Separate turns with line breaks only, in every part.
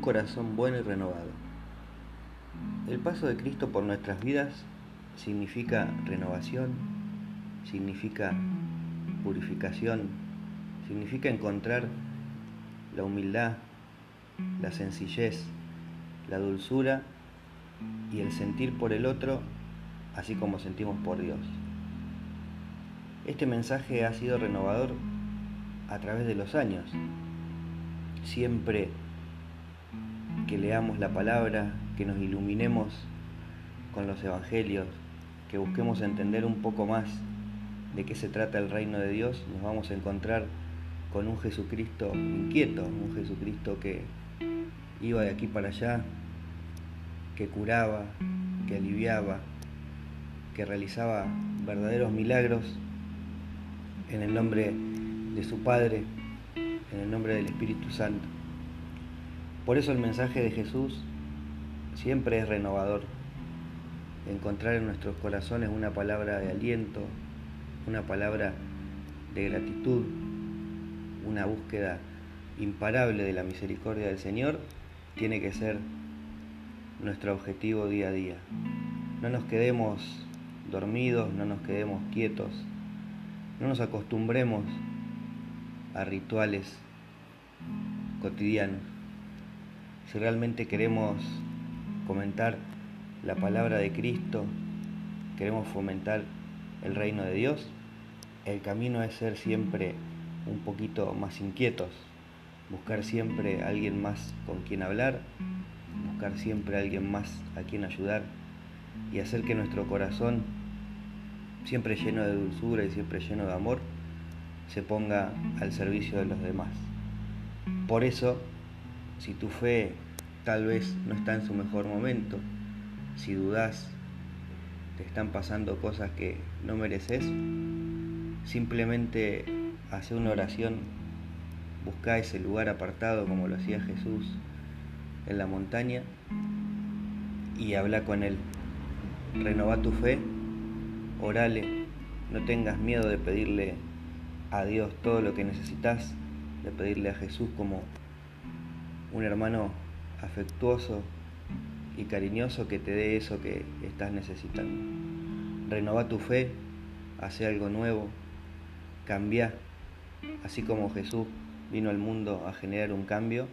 corazón bueno y renovado. El paso de Cristo por nuestras vidas significa renovación, significa purificación, significa encontrar la humildad, la sencillez, la dulzura y el sentir por el otro así como sentimos por Dios. Este mensaje ha sido renovador a través de los años. Siempre que leamos la palabra, que nos iluminemos con los evangelios, que busquemos entender un poco más de qué se trata el reino de Dios, nos vamos a encontrar con un Jesucristo inquieto, un Jesucristo que iba de aquí para allá, que curaba, que aliviaba, que realizaba verdaderos milagros en el nombre de su Padre, en el nombre del Espíritu Santo. Por eso el mensaje de Jesús siempre es renovador. Encontrar en nuestros corazones una palabra de aliento, una palabra de gratitud, una búsqueda imparable de la misericordia del Señor, tiene que ser nuestro objetivo día a día. No nos quedemos dormidos, no nos quedemos quietos, no nos acostumbremos a rituales cotidianos. Si realmente queremos comentar la palabra de Cristo, queremos fomentar el reino de Dios, el camino es ser siempre un poquito más inquietos, buscar siempre a alguien más con quien hablar, buscar siempre a alguien más a quien ayudar y hacer que nuestro corazón, siempre lleno de dulzura y siempre lleno de amor, se ponga al servicio de los demás. Por eso, si tu fe tal vez no está en su mejor momento, si dudas, te están pasando cosas que no mereces, simplemente hace una oración, busca ese lugar apartado como lo hacía Jesús en la montaña y habla con Él. Renova tu fe, orale, no tengas miedo de pedirle a Dios todo lo que necesitas, de pedirle a Jesús como un hermano afectuoso y cariñoso que te dé eso que estás necesitando. Renova tu fe, hace algo nuevo, cambia Así como Jesús vino al mundo a generar un cambio,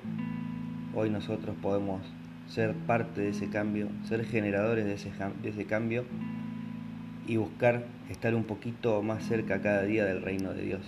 hoy nosotros podemos ser parte de ese cambio, ser generadores de ese, de ese cambio y buscar estar un poquito más cerca cada día del reino de Dios.